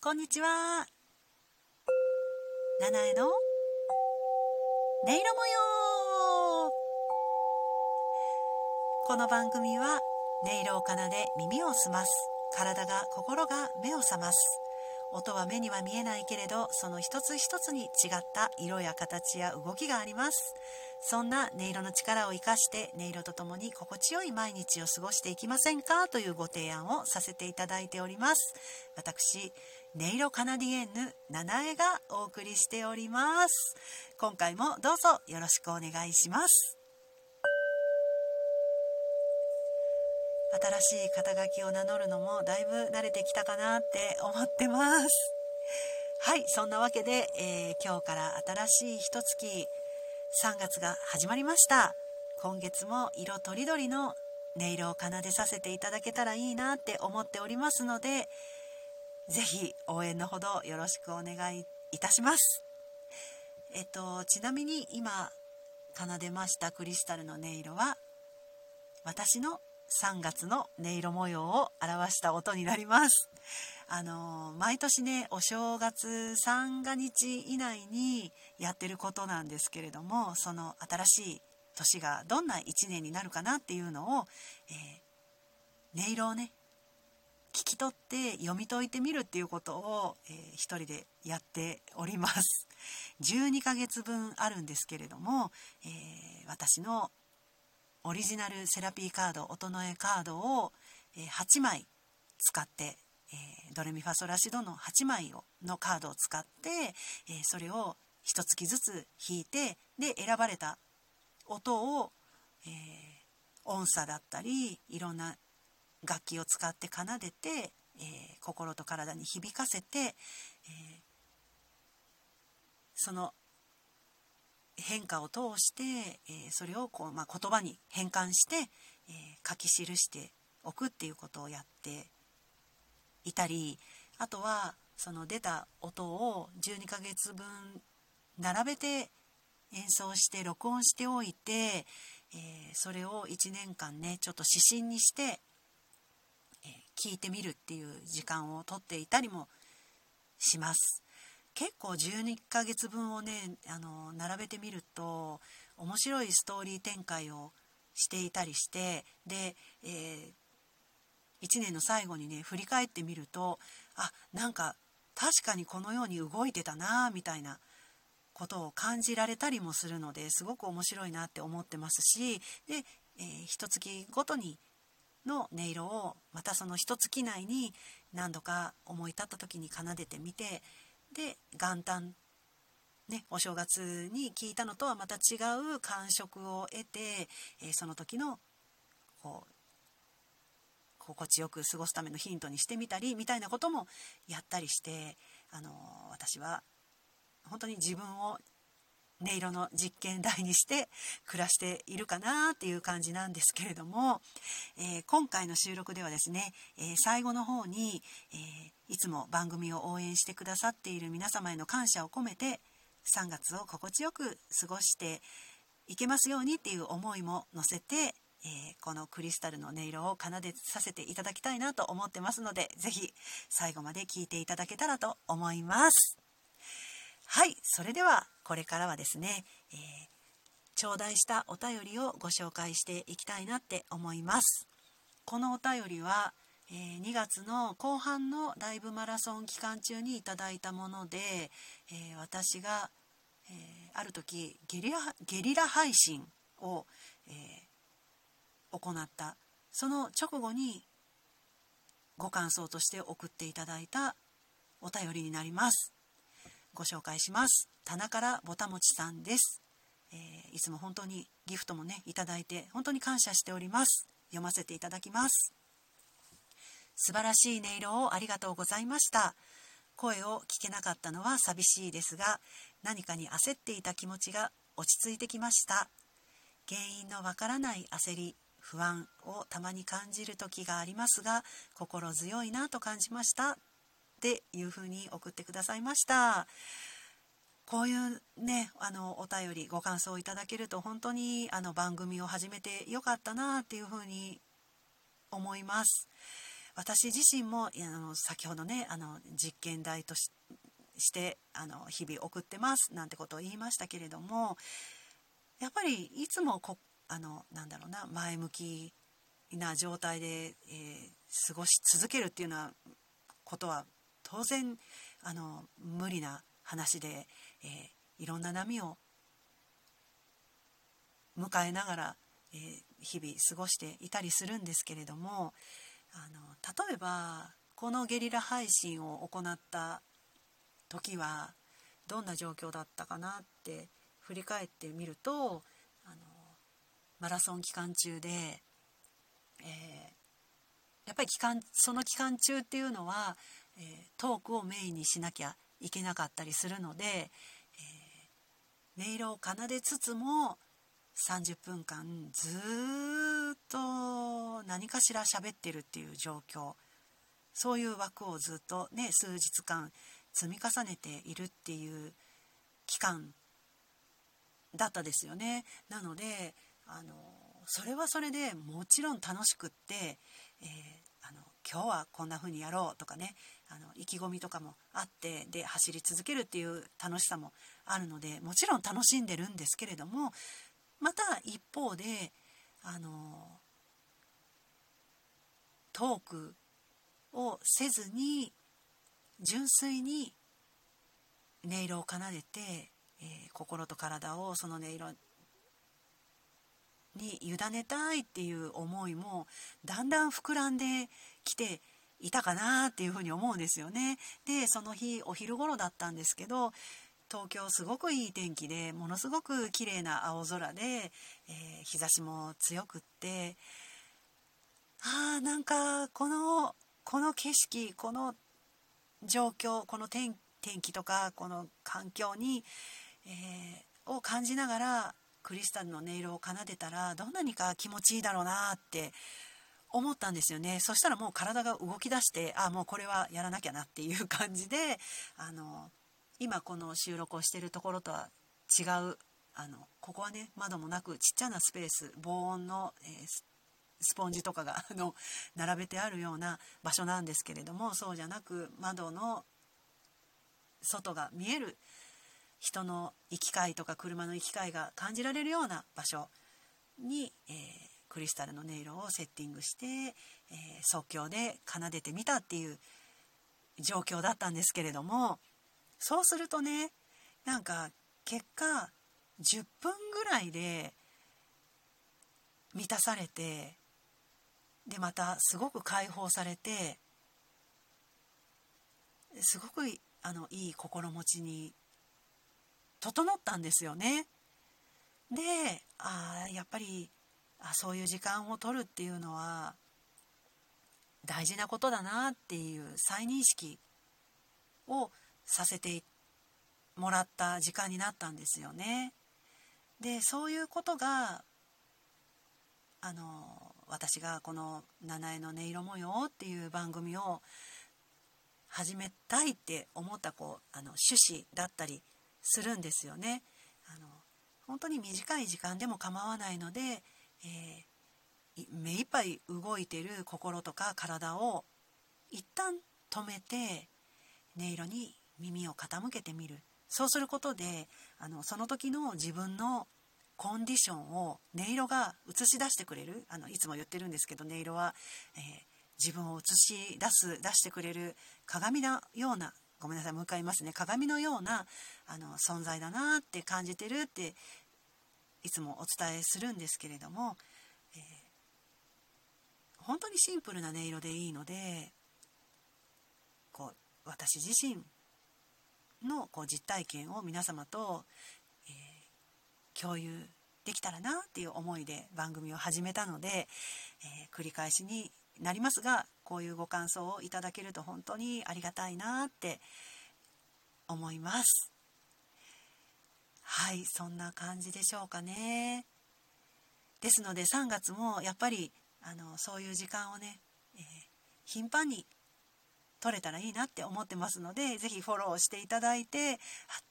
こんにちは。七重の音色模様。この番組は音色を奏で耳を澄ます。体が心が目を覚ます。音は目には見えないけれどその一つ一つに違った色や形や動きがあります。そんな音色の力を生かして音色とともに心地よい毎日を過ごしていきませんか？というご提案をさせていただいております。私音色カナディエンヌ七重がお送りしております今回もどうぞよろしくお願いします新しい肩書きを名乗るのもだいぶ慣れてきたかなって思ってますはいそんなわけで、えー、今日から新しい一月3月が始まりました今月も色とりどりの音色を奏でさせていただけたらいいなって思っておりますのでぜひ応援のほどよろしくお願いいたします。えっとちなみに今奏でましたクリスタルの音色は私の3月の音色模様を表した音になります。あの毎年ねお正月三が日以内にやってることなんですけれどもその新しい年がどんな1年になるかなっていうのを、えー、音色をね聞き取って読み解いてみるっていうことを、えー、一人でやっております。12ヶ月分あるんですけれども、えー、私のオリジナルセラピーカード音の絵カードを、え8枚使ってえー、ドレミファソラシドの8枚をのカードを使って、えー、それを一月ずつ弾いてで選ばれた音を、えー、音差だったりいろんな楽器を使って奏でて、え心と体に響かせて、えその変化を通して、えそれをこう、まあ、言葉に変換して、え書き記しておくっていうことをやっていたりあとはその出た音を12ヶ月分並べて演奏して録音しておいて、えー、それを1年間ねちょっと指針にして、聞いてみるっていう時間をとっていたりもします。結構12ヶ月分をねあの並べてみると面白いストーリー展開をしていたりしてで、えー、1年の最後にね振り返ってみるとあなんか確かにこのように動いてたなみたいなことを感じられたりもするのですごく面白いなって思ってますしで、えー、一月ごとにの音色をまたその一月内に何度か思い立った時に奏でてみてで元旦ね、お正月に聞いたのとはまた違う感触を得て、えー、その時のこう心地よく過ごすためのヒントにしてみたりみたいなこともやったりしてあの私は本当に自分を音色の実験台にして暮らしているかなっていう感じなんですけれども、えー、今回の収録ではですね、えー、最後の方に、えー、いつも番組を応援してくださっている皆様への感謝を込めて3月を心地よく過ごしていけますようにっていう思いも乗せてえ、このクリスタルの音色を奏でさせていただきたいなと思ってますので是非最後まで聴いていただけたらと思います。はいそれではこれからはですね、えー、頂戴したお便りをご紹介していきたいなって思います。このお便りはえー、2月の後半のライブマラソン期間中にいただいたもので、えー、私が、え、ある時ゲリラゲリラ配信を、え行った。その直後にご感想として送っていただいたお便りになります。ご紹介します。棚からぼたもちさんです、えー、いつも本当にギフトもねいただいて本当に感謝しております。読ませていただきます。素晴らしい音色をありがとうございました。声を聞けなかったのは寂しいですが何かに焦っていた気持ちが落ち着いてきました。原因のわからない焦り不安をたまに感じる時がありますが心強いなと感じました。っていうふうに送ってくださいました。こういうねあのお便りご感想をいただけると本当にあの番組を始めてよかったなっていうふうに思います。私自身もあの先ほどねあの実験台としてあの日々送ってますなんてことを言いましたけれどもやっぱりいつもこあのなんだろうな前向きな状態で、えー、過ごし続けるっていうようなことは当然あの無理な話で、えー、いろんな波を迎えながら、えー、日々過ごしていたりするんですけれどもあの例えばこのゲリラ配信を行った時はどんな状況だったかなって振り返ってみるとあのマラソン期間中で、えー、やっぱり期間その期間中っていうのは、え、トークをメインにしなきゃいけなかったりするので、えー、音色を奏でつつも30分間ずっと何かしら喋ってるっていう状況そういう枠をずっとね数日間積み重ねているっていう期間だったですよね。なのであのそれはそれでもちろん楽しくって、えー、あの今日はこんな風にやろうとかねあの意気込みとかもあってで走り続けるっていう楽しさもあるのでもちろん楽しんでるんですけれどもまた一方であのトークをせずに純粋に音色を奏でて、えー、心と体をその音色に委ねたいっていう思いもだんだん膨らんできていたかなっていうふうに思うんですよね。でその日お昼頃だったんですけど東京すごくいい天気でものすごく綺麗な青空で、えー、日差しも強くってあーなんかこのこの景色この状況この天気とかこの環境に、えー、を感じながらクリスタルの音色を奏でたらどんなにか気持ちいいだろうなって思ったんですよね。そしたらもう体が動き出してあもうこれはやらなきゃなっていう感じであの今この収録をしてるところとは違うあのここはね窓もなくちっちゃなスペース防音の、えー、スポンジとかがあの並べてあるような場所なんですけれどもそうじゃなく窓の外が見える人の行き交いとか車の行き交いが感じられるような場所に、えー、クリスタルの音色をセッティングして、えー、即興で奏でてみたっていう状況だったんですけれどもそうするとねなんか結果10分ぐらいで満たされてでまたすごく解放されてすごくあのいい心持ちに整ったんですよね。であやっぱりあそういう時間を取るっていうのは大事なことだなっていう再認識をさせてもらった時間になったんですよね。でそういうことがあの私がこの「七重の音色模様」っていう番組を始めたいって思ったこうあの趣旨だったりするんですよね。あの本当に短い時間でも構わないので、えー、目いっぱい動いてる心とか体を一旦止めて音色に耳を傾けてみる。そうすることであのその時の自分のコンディションを音色が映し出してくれる。あのいつも言ってるんですけど音色は、えー、自分を映し出す出してくれる鏡のようなごめんなさいもう一回言いますね。鏡のようなあの存在だなって感じてるっていつもお伝えするんですけれども、えー、本当にシンプルな音色でいいのでこう私自身のこう実体験を皆様とえ共有できたらなっていう思いで番組を始めたので、えー、繰り返しになりますがこういうご感想をいただけると本当にありがたいなって思います。はいそんな感じでしょうかね。ですので3月もやっぱりあのそういう時間をね、えー、頻繁に取れたらいいなって思ってますので是非フォローしていただいて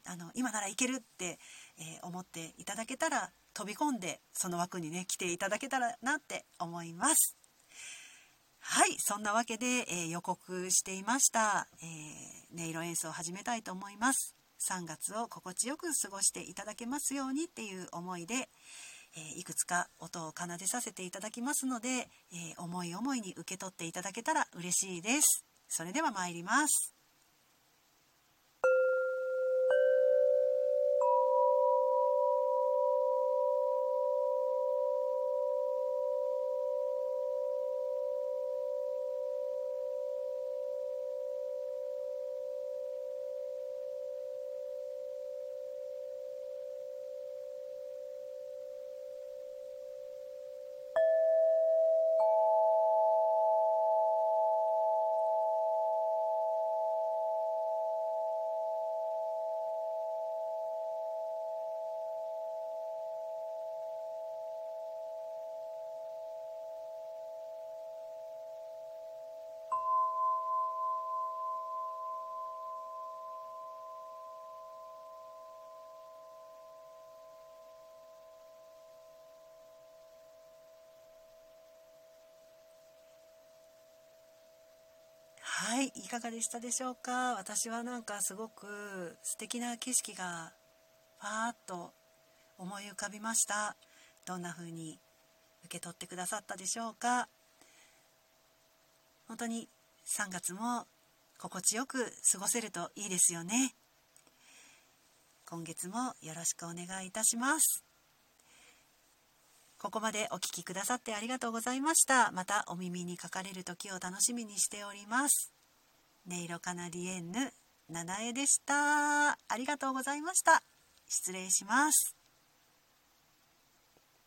あの今ならいけるってえー、思っていただけたら飛び込んでその枠にね来ていただけたらなって思います。はいそんなわけで、えー、予告していました、えー、音色演奏を始めたいと思います。3月を心地よく過ごしていただけますようにっていう思いで、え、いくつか音を奏でさせていただきますので、え思い思いに受け取っていただけたら嬉しいです。それでは参ります。いかがでしたでしょうか？私はなんかすごく素敵な景色がパーッと思い浮かびました。どんな風に受け取ってくださったでしょうか？本当に3月も心地よく過ごせるといいですよね。今月もよろしくお願いいたします。ここまでお聴きくださってありがとうございました。またお耳にかかれる時を楽しみにしております。音色カナディエンヌ、七重でした。ありがとうございました。失礼します。